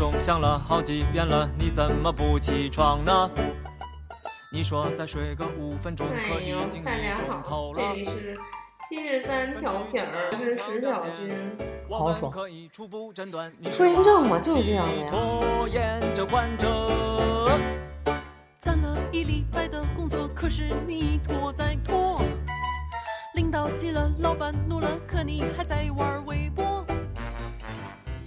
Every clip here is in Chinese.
钟响了好几遍了，你怎么不起床呢？你说再睡个五分钟，可已经，一钟头，了这。里是七十三调频儿，我是石小军。我好爽们可以初步诊断你拖延症嘛就是这样的呀拖延症患者。攒了一礼拜的工作，可是你一拖再拖。领导急了，老板怒了，可你还在玩微博。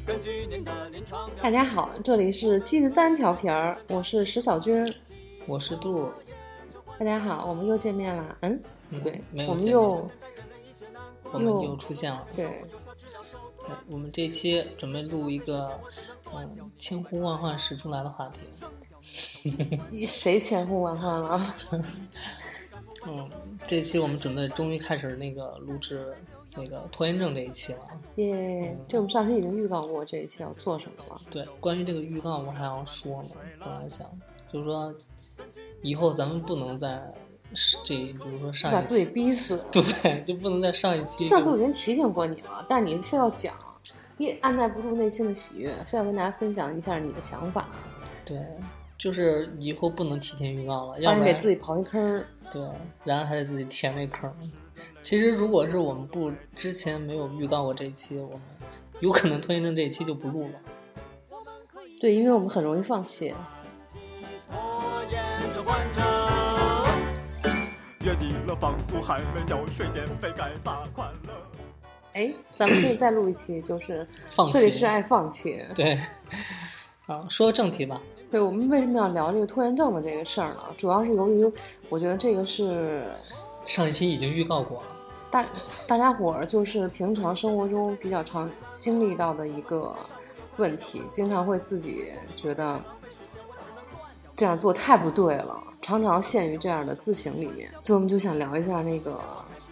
根据您的临床大家好，这里是七十三调频儿，我是石小军。我是杜儿，大家好，我们又见面了。嗯，嗯对没，有我们见又面我们又又出现了。对，对我们这期准备录一个，嗯，千呼万唤始出来的话题。谁千呼万唤了？嗯，这期我们准备终于开始那个录制那个拖延症这一期了。耶！这我们上期已经预告过这一期要做什么了。对，关于这个预告我还要说呢，本来想就是说，以后咱们不能再是这，比如说上一把自己，逼死。对，就不能在上一期。上次我已经提醒过你了，但是你非要讲，你按耐不住内心的喜悦，非要跟大家分享一下你的想法，对，就是以后不能提前预告了，要不然给自己刨一坑儿。对，然后还得自己填那坑儿。其实如果是我们不之前没有预告过这一期，我们有可能拖延症这一期就不录了。对，因为我们很容易放弃。拖延症患者。月底了，房租还没交，水电费该罚款了。哎，咱们可以再录一期，就是放弃设计师爱放弃。对，啊，说正题吧。对我们为什么要聊这个拖延症的这个事儿呢？主要是由于我觉得这个是上一期已经预告过了。大大家伙儿就是平常生活中比较常经历到的一个问题，经常会自己觉得这样做太不对了，常常陷于这样的自省里面。所以我们就想聊一下那个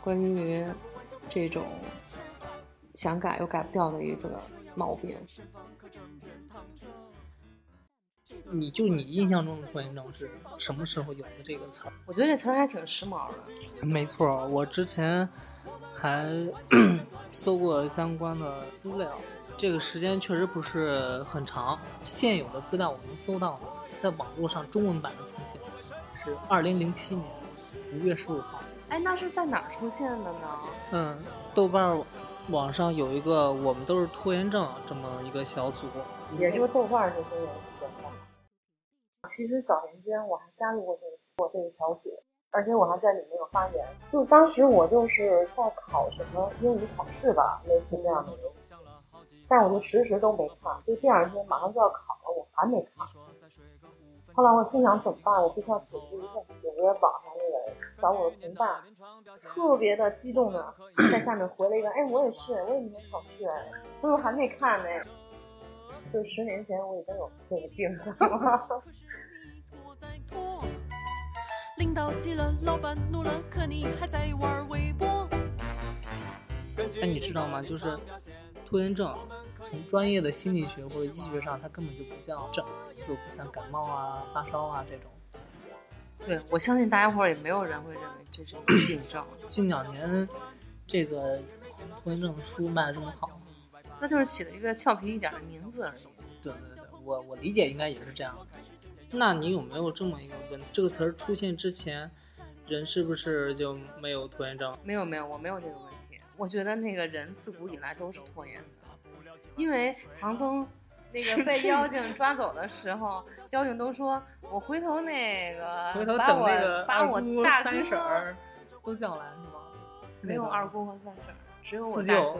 关于这种想改又改不掉的一个毛病。你就你印象中的拖延症是什么时候有的这个词儿？我觉得这词儿还挺时髦的。没错，我之前还 搜过相关的资料，这个时间确实不是很长。现有的资料我能搜到的，在网络上中文版的出现是二零零七年五月十五号。哎，那是在哪儿出现的呢？嗯，豆瓣儿网上有一个“我们都是拖延症”这么一个小组，也就是豆瓣这些人写的。其实早年间我还加入过这个过这个小组，而且我还在里面有发言。就当时我就是在考什么英语考试吧，类似这样的，但我就迟迟都没看，就第二天马上就要考了，我还没看。后来我心想怎么办？我必须要解决一个问题，我在网上那个找我的同伴，特别的激动的在下面回了一个，哎，我也是，我也没考试，哎，我怎么还没看呢。就十年前我已经有这个病症了。领导急了，老板怒了，可你还在玩微博。哎，你知道吗？就是拖延症，从专业的心理学或者医学上，它根本就不叫症，就不像感冒啊、发烧啊这种。对，我相信大家伙儿也没有人会认为这是一个病症，近两年，这个拖延症的书卖的这么好，那就是起了一个俏皮一点的名字而已。对对对，我我理解应该也是这样的。那你有没有这么一个问题？这个词儿出现之前，人是不是就没有拖延症？没有没有，我没有这个问题。我觉得那个人自古以来都是拖延的，因为唐僧那个被 妖精抓走的时候，妖精都说我回头那个 回头把我等那个把我大三婶儿都叫来是吗？没有二姑和三婶儿，只有我大哥。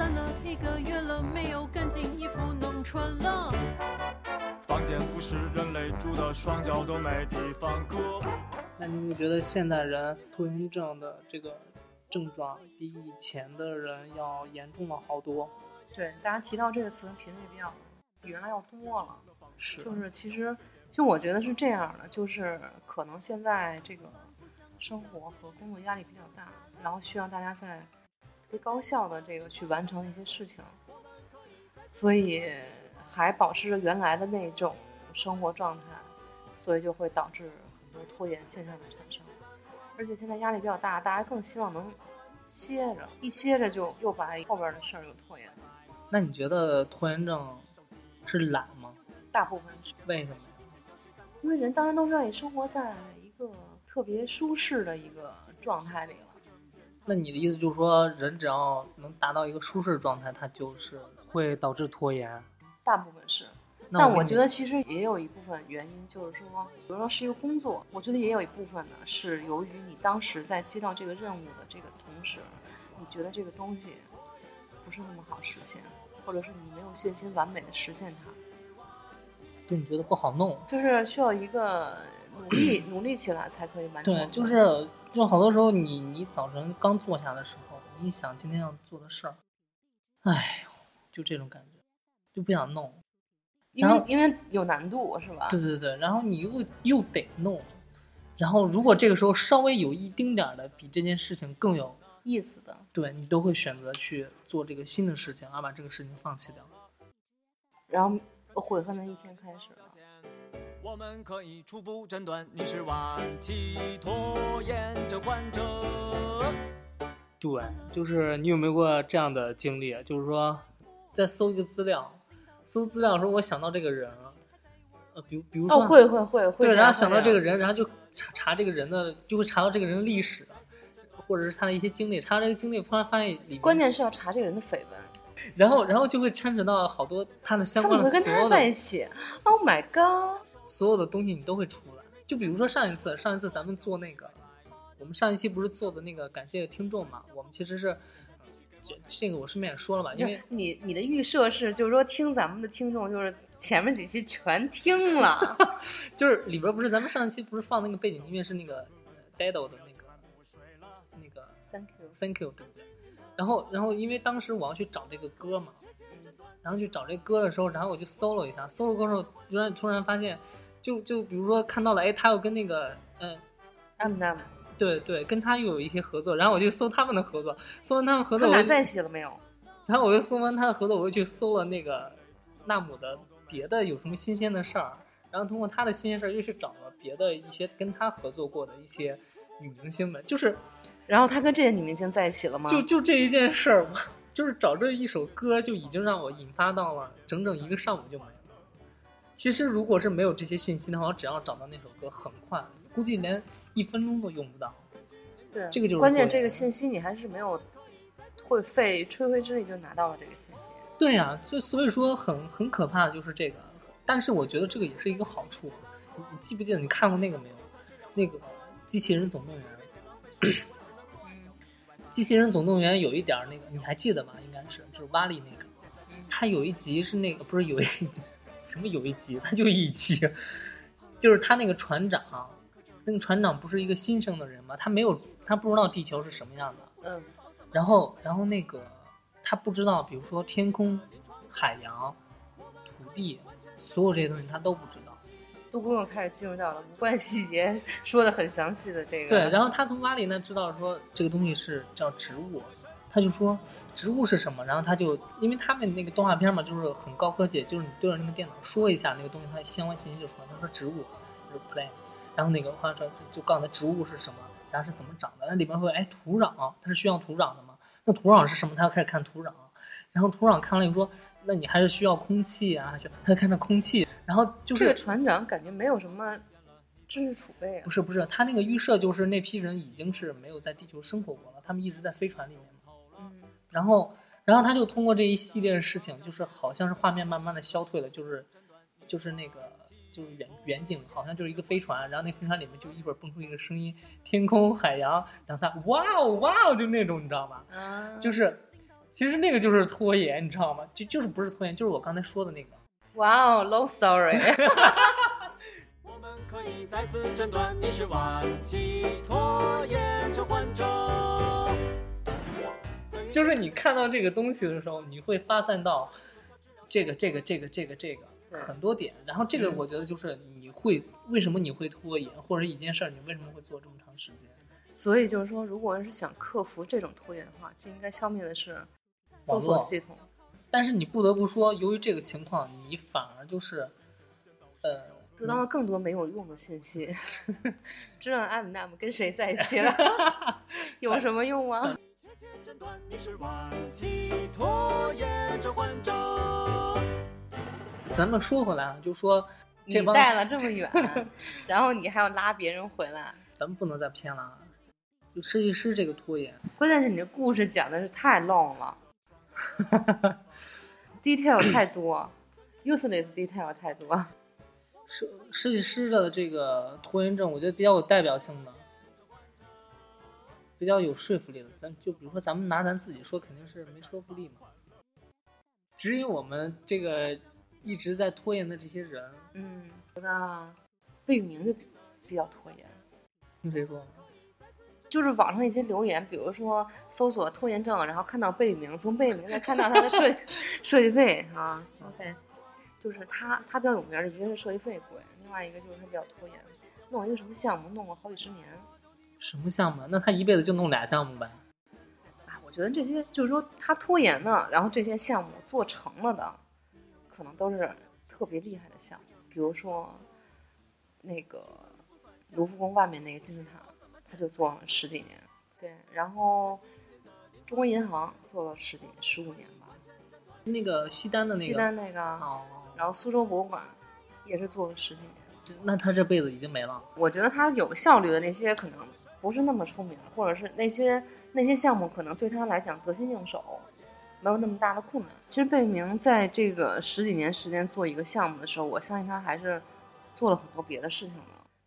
攒了一个月了，没有干净衣服能穿了。房间不是人类住的，双脚都没地方搁。那你会觉得现代人拖延症的这个症状比以前的人要严重了好多？对，大家提到这个词的频率比较比原来要多了。是就是其实，其实我觉得是这样的，就是可能现在这个生活和工作压力比较大，然后需要大家在特别高效的这个去完成一些事情，所以还保持着原来的那种生活状态，所以就会导致很多拖延现象的产生。而且现在压力比较大，大家更希望能歇着，一歇着就又把后边的事儿又拖延了。那你觉得拖延症是懒吗？大部分是为什么？因为人当然都愿意生活在一个特别舒适的一个状态里了。那你的意思就是说，人只要能达到一个舒适状态，它就是会导致拖延。大部分是，但我觉得其实也有一部分原因，就是说，比如说是一个工作，我觉得也有一部分呢是由于你当时在接到这个任务的这个同时，你觉得这个东西不是那么好实现，或者是你没有信心完美的实现它，就你觉得不好弄。就是需要一个努力努力起来才可以完成。对，就是就好多时候你你早晨刚坐下的时候，你一想今天要做的事儿，哎呦，就这种感觉，就不想弄。因为因为有难度是吧？对对对，然后你又又得弄，然后如果这个时候稍微有一丁点儿的比这件事情更有，意思的。对你都会选择去做这个新的事情，而把这个事情放弃掉。然后悔恨的一天开始了。我们可以初步诊断你是晚期拖延症患者。对，就是你有没有过这样的经历？就是说，在搜一个资料，搜资料的时候，我想到这个人，呃，比如比如说，哦，会会会会对，然后想到这个人，然后就查查这个人的，就会查到这个人的历？史，或者是他的一些经历，查到这个经历，突然发现里面，关键是要查这个人的绯闻，然后然后就会牵扯到好多他的相他怎关么会跟他的所有的在一起？Oh my god！所有的东西，你都会出来。就比如说上一次，上一次咱们做那个，我们上一期不是做的那个感谢听众嘛？我们其实是，这这个我顺便也说了吧，因为你你的预设是，就是说听咱们的听众，就是前面几期全听了，就是里边不是咱们上一期不是放那个背景音乐是那个呃 Dado 的那个那个 Thank you。Thank you 对不对？然后然后因为当时我要去找这个歌嘛，嗯然后去找这个歌的时候，然后我就搜了一下，搜了歌的时候，突然突然发现，就就比如说看到了，哎，他又跟那个嗯。对对，跟他又有一些合作，然后我就搜他们的合作，搜完他们合作，他们俩在一起了没有？然后我又搜完他的合作，我又去搜了那个纳姆的别的有什么新鲜的事儿，然后通过他的新鲜事儿又去找了别的一些跟他合作过的一些女明星们，就是然后他跟这些女明星在一起了吗？就就这一件事儿，我 就是找这一首歌就已经让我引发到了整整一个上午就没了。其实如果是没有这些信息的话，我只要找到那首歌，很快，估计连一分钟都用不到。对，这个就是关键。这个信息你还是没有会费吹灰之力就拿到了这个信息。对呀、所以所以说很很可怕的就是这个，但是我觉得这个也是一个好处。你你记不记得你看过那个没有？那个《机器人总动员》。机器人总动员有一点那个，你还记得吗？应该是就是瓦力那个，他有一集是那个不是有一什么有一集，他就一集，就是他那个船长，那个船长不是一个新生的人吗？他没有他不知道地球是什么样的，嗯，然后，然后那个他不知道，比如说天空、海洋、土地，所有这些东西他都不知道。杜公又开始进入到了无关细节说的很详细的这个。对，然后他从瓦里那知道说这个东西是叫植物，他就说植物是什么，然后他就因为他们那个动画片嘛，就是很高科技，就是你对着那个电脑说一下那个东西，它相关信息就出来。他说植物就是 plant，然后那个话说就告诉他植物是什么，然后是怎么长的，那里边会哎土壤，它是需要土壤的吗？那土壤是什么？他要开始看土壤，然后土壤看完了以后说，那你还是需要空气啊，还需要他就看着空气，然后就是这个船长感觉没有什么知识储备啊不。是不是，他那个预设就是那批人已经是没有在地球生活过了，他们一直在飞船里面然后，然后他就通过这一系列的事情，就是好像是画面慢慢的消退了，就是就是那个就是远远景，好像就是一个飞船，然后那飞船里面就一会儿蹦出一个声音，天空海洋，然后他哇哦哇哦，就那种你知道吗？啊，就是其实那个就是拖延，你知道吗？就就是不是拖延，就是我刚才说的那个。哇哦，long story。我们可以再次诊断你是晚期拖延症患者。就是你看到这个东西的时候，你会发散到这个、这个、这个、这个、这个很多点，然后这个嗯我觉得就是你会为什么你会拖延，或者一件事儿你为什么会做这么长时间？所以就是说，如果要是想克服这种拖延的话，就应该消灭的是搜索系统。但是你不得不说，由于这个情况，你反而就是，呃，得到了更多没有用的信息 知道 M 那么跟谁在一起了，有什么用吗？你是晚期拖延症患者。咱们说回来啊，就说你这帮带了这么远，然后你还要拉别人回来，咱们不能再偏了啊。就设计师这个拖延，关键是你这故事讲的是太 long 了，detail 太多，useless detail 太多。设设计师的这个拖延症，我觉得比较有代表性的，比较有说服力的。咱就比如说，咱们拿咱自己说，肯定是没说服力嘛。指引我们这个一直在拖延的这些人，嗯，觉得魏宇明就比比较拖延。听谁说？就是网上一些留言，比如说搜索拖延症，然后看到贝聿铭，从贝聿铭再看到他的设计 设计费啊，OK，就是他他比较有名的，一个是设计费贵，另外一个就是他比较拖延，弄一个什么项目弄了好几十年。什么项目啊？那他一辈子就弄俩项目呗？啊，我觉得这些就是说他拖延的，然后这些项目做成了的，可能都是特别厉害的项目，比如说那个卢浮宫外面那个金字塔，他就做了十几年，对，然后中国银行做了十几年十五年吧，那个西单的那个西单那个，哦，然后苏州博物馆也是做了十几年。那他这辈子已经没了。我觉得他有效率的那些可能不是那么出名，或者是那些那些项目可能对他来讲得心应手，没有那么大的困难。其实贝聿铭在这个十几年时间做一个项目的时候，我相信他还是做了很多别的事情的。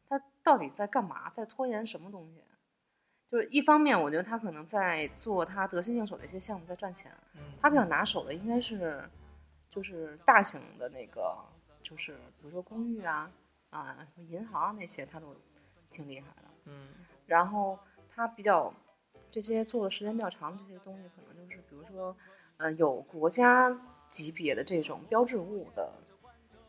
他到底在干嘛？在拖延什么东西？就是一方面，我觉得他可能在做他得心应手的一些项目，在赚钱。嗯，他比较拿手的应该是，就是大型的那个，就是比如说公寓啊，啊，什么银行啊那些，他都挺厉害的。嗯然后他比较这些做的时间比较长的这些东西，可能就是比如说，呃，有国家级别的这种标志物的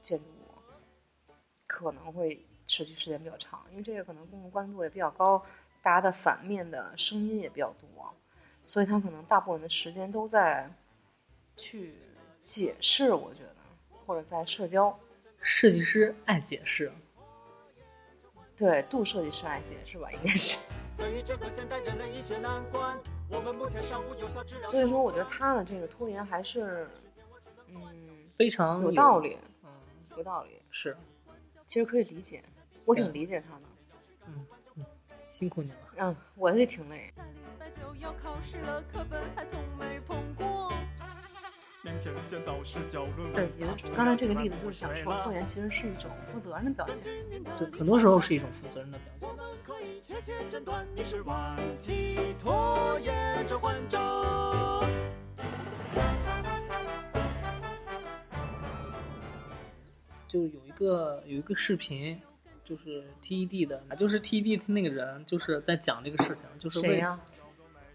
建筑物，可能会持续时间比较长，因为这个可能公共关注度也比较高，大家的反面的声音也比较多，所以他可能大部分的时间都在去解释，我觉得，或者在社交。设计师爱解释，对，杜设计师来解释吧，应该是。对于这个现代人类医学难关，我们目前尚无有效治疗。所以说，我觉得他的这个拖延还是，嗯，非常有道。理，嗯，有道理。是，其实可以理解，我挺理解他的。嗯嗯，辛苦你了。嗯，我也挺累。下礼拜就要考试了，课本还从没碰过。对，也是刚才这个例子就是想说，拖延其实是一种负责任的表现。对，很多时候是一种负责任的表现我。们可以确切诊断你是晚期拖延症患者。就有一个有一个视频，就是 TED 的，就是 TED 那个人就是在讲这个事情，就是为谁呀、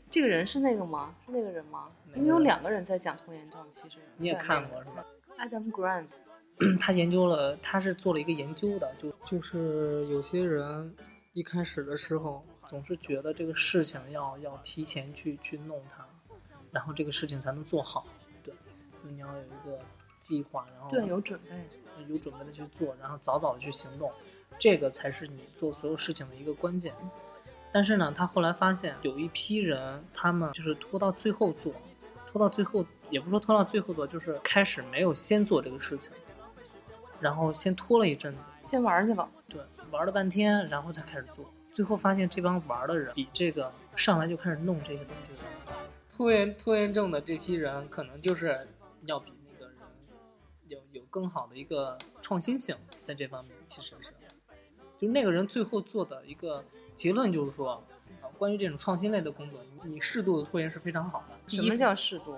这个人是那个吗？是那个人吗？因为有两个人在讲拖延症，其实你也看过是吧？Adam Grant，他研究了，他是做了一个研究的，就就是有些人一开始的时候总是觉得这个事情要要提前去去弄它，然后这个事情才能做好，对，就是你要有一个计划，然后对，有准备。有准备的去做，然后早早的去行动，这个才是你做所有事情的一个关键。但是呢，他后来发现有一批人，他们就是拖到最后做，拖到最后，也不是说拖到最后做，就是开始没有先做这个事情，然后先拖了一阵子，先玩去了，对，玩了半天，然后才开始做，最后发现这帮玩的人比这个上来就开始弄这些东西的人，拖延拖延症的这批人，可能就是要比那个人有有更好的一个创新性，在这方面其实是，就那个人最后做的一个结论就是说，啊，关于这种创新类的工作，你你适度的拖延是非常好的。什么叫适度？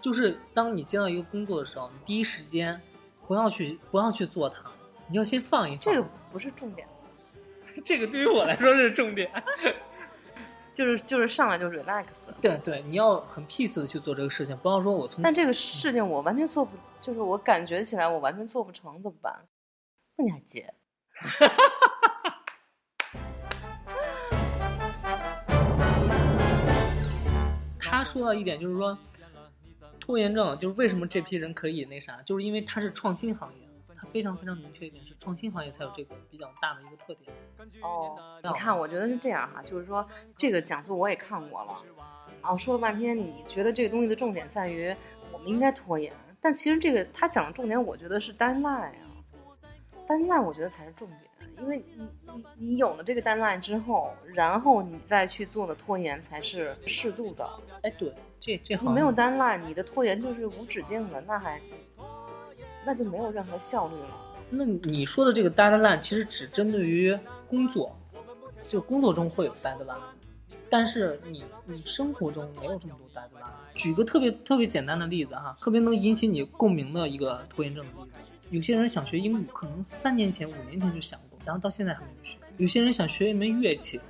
就是当你接到一个工作的时候，你第一时间不要去不要去做它，你要先放一放。这个不是重点，这个对于我来说是重点。就是就是上来就 relax。对对，你要很 peace 的去做这个事情，不要说我从但这个事情我完全做不，就是我感觉起来我完全做不成，怎么办？那你还接？哈哈哈！哈他说到一点就是说，拖延症就是为什么这批人可以那啥，就是因为他是创新行业，他非常非常明确一点是创新行业才有这个比较大的一个特点。哦，你看，我觉得是这样哈，就是说这个讲座我也看过了，然啊，说了半天，你觉得这个东西的重点在于我们应该拖延，但其实这个他讲的重点，我觉得是 deadline 啊，deadline 我觉得才是重点，因为你你你有了这个 deadline 之后，然后你再去做的拖延才是适度的。哎，对，这这好你没有像 deadline，你的拖延就是无止境的，那还那就没有任何效率了。那你说的这个 deadline 其实只针对于工作，就工作中会有 deadline，但是你你生活中没有这么多 deadline。举个特别特别简单的例子哈，特别能引起你共鸣的一个拖延症的例子。有些人想学英语，可能三年前、五年前就想过，然后到现在还没有学。有些人想学一门乐器，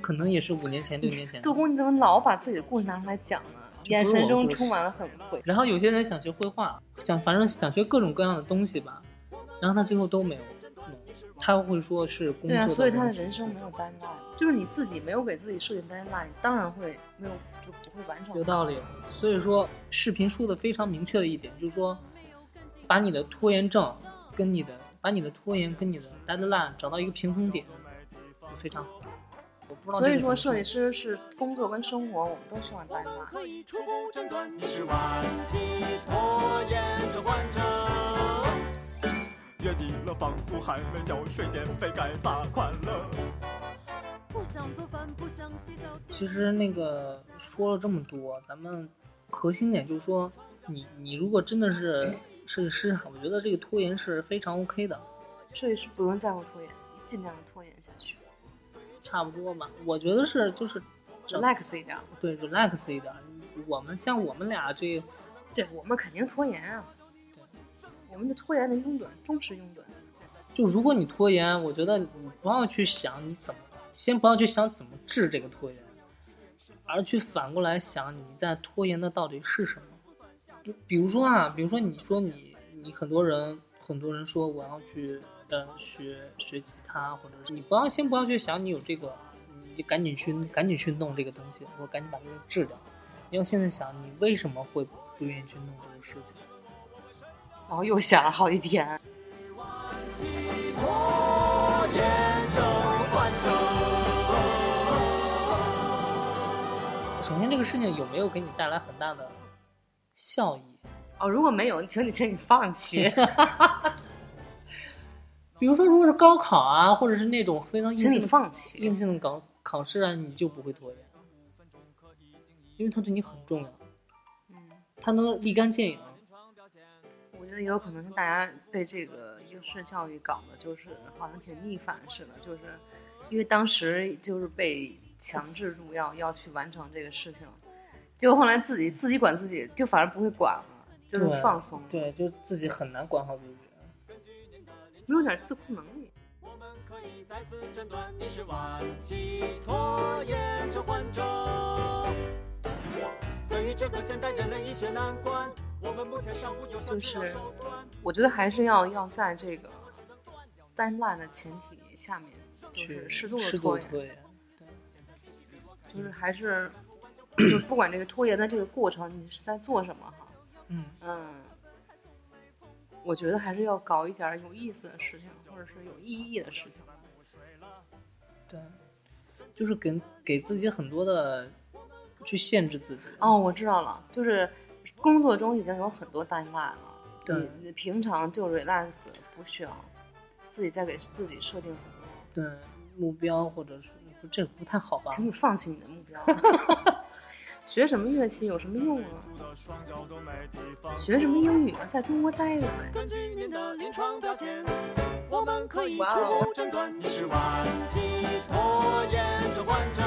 可能也是五年前、六年前。杜工，你怎么老把自己的故事拿出来讲呢？眼神中充满了很悔。然后有些人想学绘画，想反正想学各种各样的东西吧，然后他最后都没有弄，他会说是工作对啊，所以他的人生没有 deadline，就是你自己没有给自己设定 deadline，当然会没有就不会完成。有道理。所以说，视频说的非常明确的一点就是说，把你的拖延症跟你的把你的拖延跟你的 deadline 找到一个平衡点，就非常好。所以说，设计师是工作跟生活，我们都需要 deadline。可以初步诊断你是晚期拖延症患者。月底了，房租还没交，水电费该罚款了。不想做饭，不想洗澡。其实那个说了这么多，咱们核心点就是说，你你如果真的是设计师，我觉得这个拖延是非常 OK 的，设计师不用在乎拖延，尽量的拖延下去差不多吧。我觉得是就是，relax 一点。对 relax 一点。我们像我们俩这对我们肯定拖延啊，对我们的拖延的拥趸，忠实拥趸。就如果你拖延，我觉得你不要去想你怎么，先不要去想怎么治这个拖延，而去反过来想你在拖延的到底是什么。就比如说啊，比如说你说你你很多人很多人说我要去呃学学吉他，或者是你不要先不要去想你有这个，你就赶紧去赶紧去弄这个东西，或者赶紧把这个治掉。你要现在想你为什么会不愿意去弄这个事情。然后又想了好几天。首先，这个事情有没有给你带来很大的效益？哦，如果没有，请你请你放弃，比如说，如果是高考啊，或者是那种非常硬请你性的放弃。硬性的考考试啊，你就不会拖延，因为他对你很重要，嗯，它能立竿见影。我觉得也有可能是大家被这个应试教育搞的，就是好像挺逆反似的，就是因为当时就是被强制入要要去完成这个事情，结果后来自己自己管自己，就反而不会管了，就是放松，对，就自己很难管好自己。没有点自控能力。我们可以再次诊断你是晚期拖延症患者。对于这个现代人类医学难关，我们目前尚无有效治疗手段。我觉得还是要要在这个 deadline 的前提下面，就去是适度的拖延。就是还是就是 不管这个拖延的这个过程你是在做什么哈，嗯，嗯，我觉得还是要搞一点有意思的事情，或者是有意义的事情。对，就是给给自己很多的去限制自己。哦，我知道了，就是工作中已经有很多 deadline 了，对你你平常就 relax，不需要自己再给自己设定很多。对目标，或者是这不太好吧？请你放弃你的目标。学什么乐器有什么用啊？学什么英语啊？在中国待着呗。根据您的临床表现，我们可以初步诊断你是晚期拖延症患者。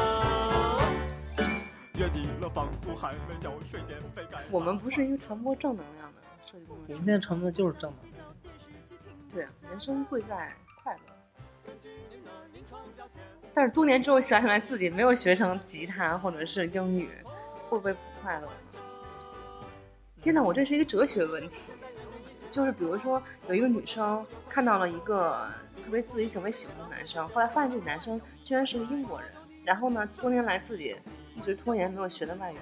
月底了，房租还没交，水电费该我们不是一个传播正能量的设计公司我们现在传播的就是正能量。对，啊人生贵在快乐。但是多年之后想起来，自己没有学成吉他或者是英语，会不会不快乐呢？天哪，我这是一个哲学问题。就是比如说，有一个女生看到了一个特别自己特别喜欢的男生，后来发现这个男生居然是个英国人，然后呢，多年来自己一直拖延没有学的外语，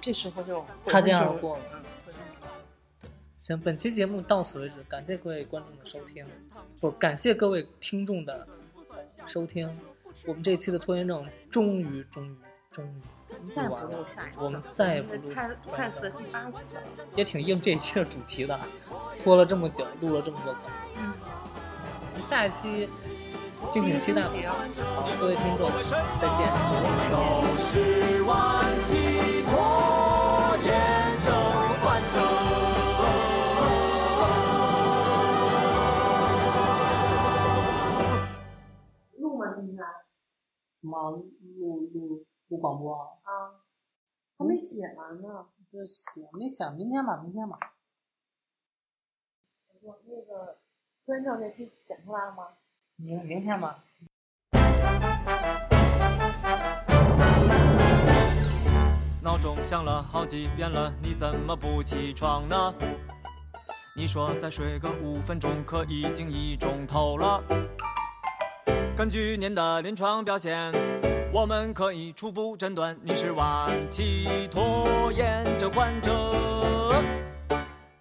这时候就擦肩而过了行，本期节目到此为止，感谢各位观众的收听，不，感谢各位听众的呃收听。我们这期的拖延症终于终于终于我们再也不录下一次了，我们再也不录泰下泰斯的第八期了。也挺应这一期的主题的，拖了这么久，录了这么多梗，嗯，下一期敬请期待吧。好，各位听众，再见。都是万气拖延症患者。录吗？今天忙录录录广播啊？啊，还没写完呢。就写没想，明天吧，明天吧。我说那个拖延症那期剪出来了吗？明明天吧。闹钟响了好几遍了，你怎么不起床呢？你说再睡个五分钟，可已经一钟头了。根据您的临床表现，我们可以初步诊断你是晚期拖延症患者。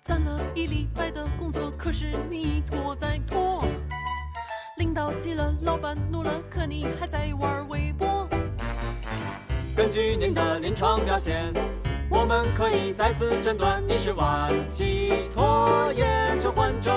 攒了一礼拜的工作，可是你一拖再拖。领导急了，老板怒了，可你还在玩微博。根据您的临床表现，我们可以再次诊断你是晚期拖延症患者。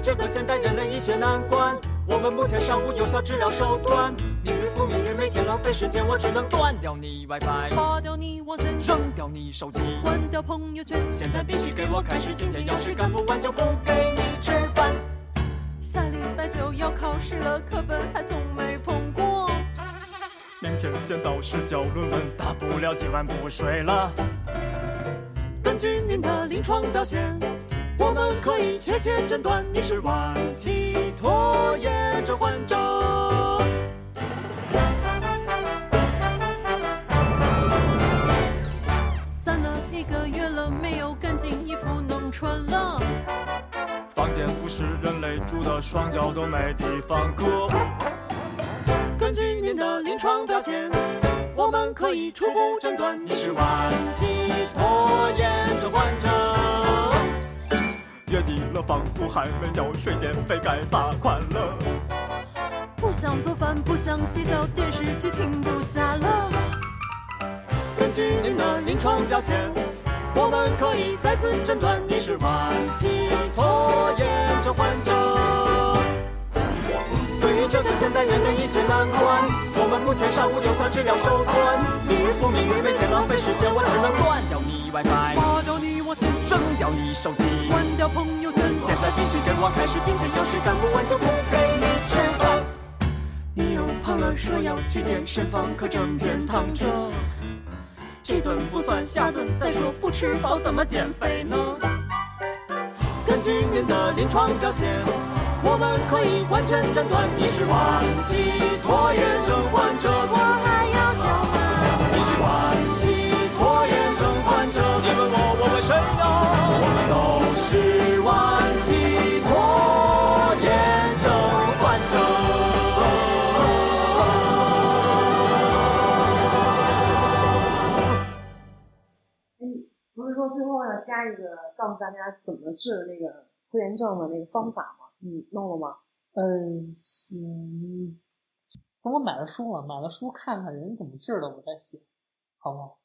这个现代人类医学难关，我们目前尚无有效治疗手段。明日复明日，每天浪费时间，我只能断掉你 WiFi，拔掉你网线，扔掉你手机。关掉朋友圈。现在必须给我开始，今天要是干不完就不给你吃饭。下礼拜就要考试了，课本还从没碰过。明天见到试交论文，大不了今晚不睡了。根据您的临床表现，我们可以确切诊断你是晚期拖延症患者。攒了一个月了，没有干净衣服能穿了。房间不是人类住的，双脚都没地方搁。根据您的临床表现，我们可以初步诊断你是晚期拖延房租还没交，水电费该罚款了。不想做饭，不想洗澡，电视剧停不下了。根据您的临床表现，我们可以再次诊断你是晚期拖延症患者。对于这个现代人的医学难关，我们目前尚无有效治疗手段。明日复明日，每天浪费时间，我只能断掉你 WiFi，拔掉你网线，你手机。关掉朋友圈。现在必须给我开始，今天要是干不完就不给你吃饭。你又胖了，说要去健身房，可整天躺着。这顿不算下顿，再说不吃饱怎么减肥呢？根据您的临床表现，我们可以完全诊断你是晚期拖延症患者。加一个告诉大家怎么治那个拖延症的那个方法吗？你弄了吗？嗯嗯，等我买了书了，买了书看看人怎么治的，我再写，好不好？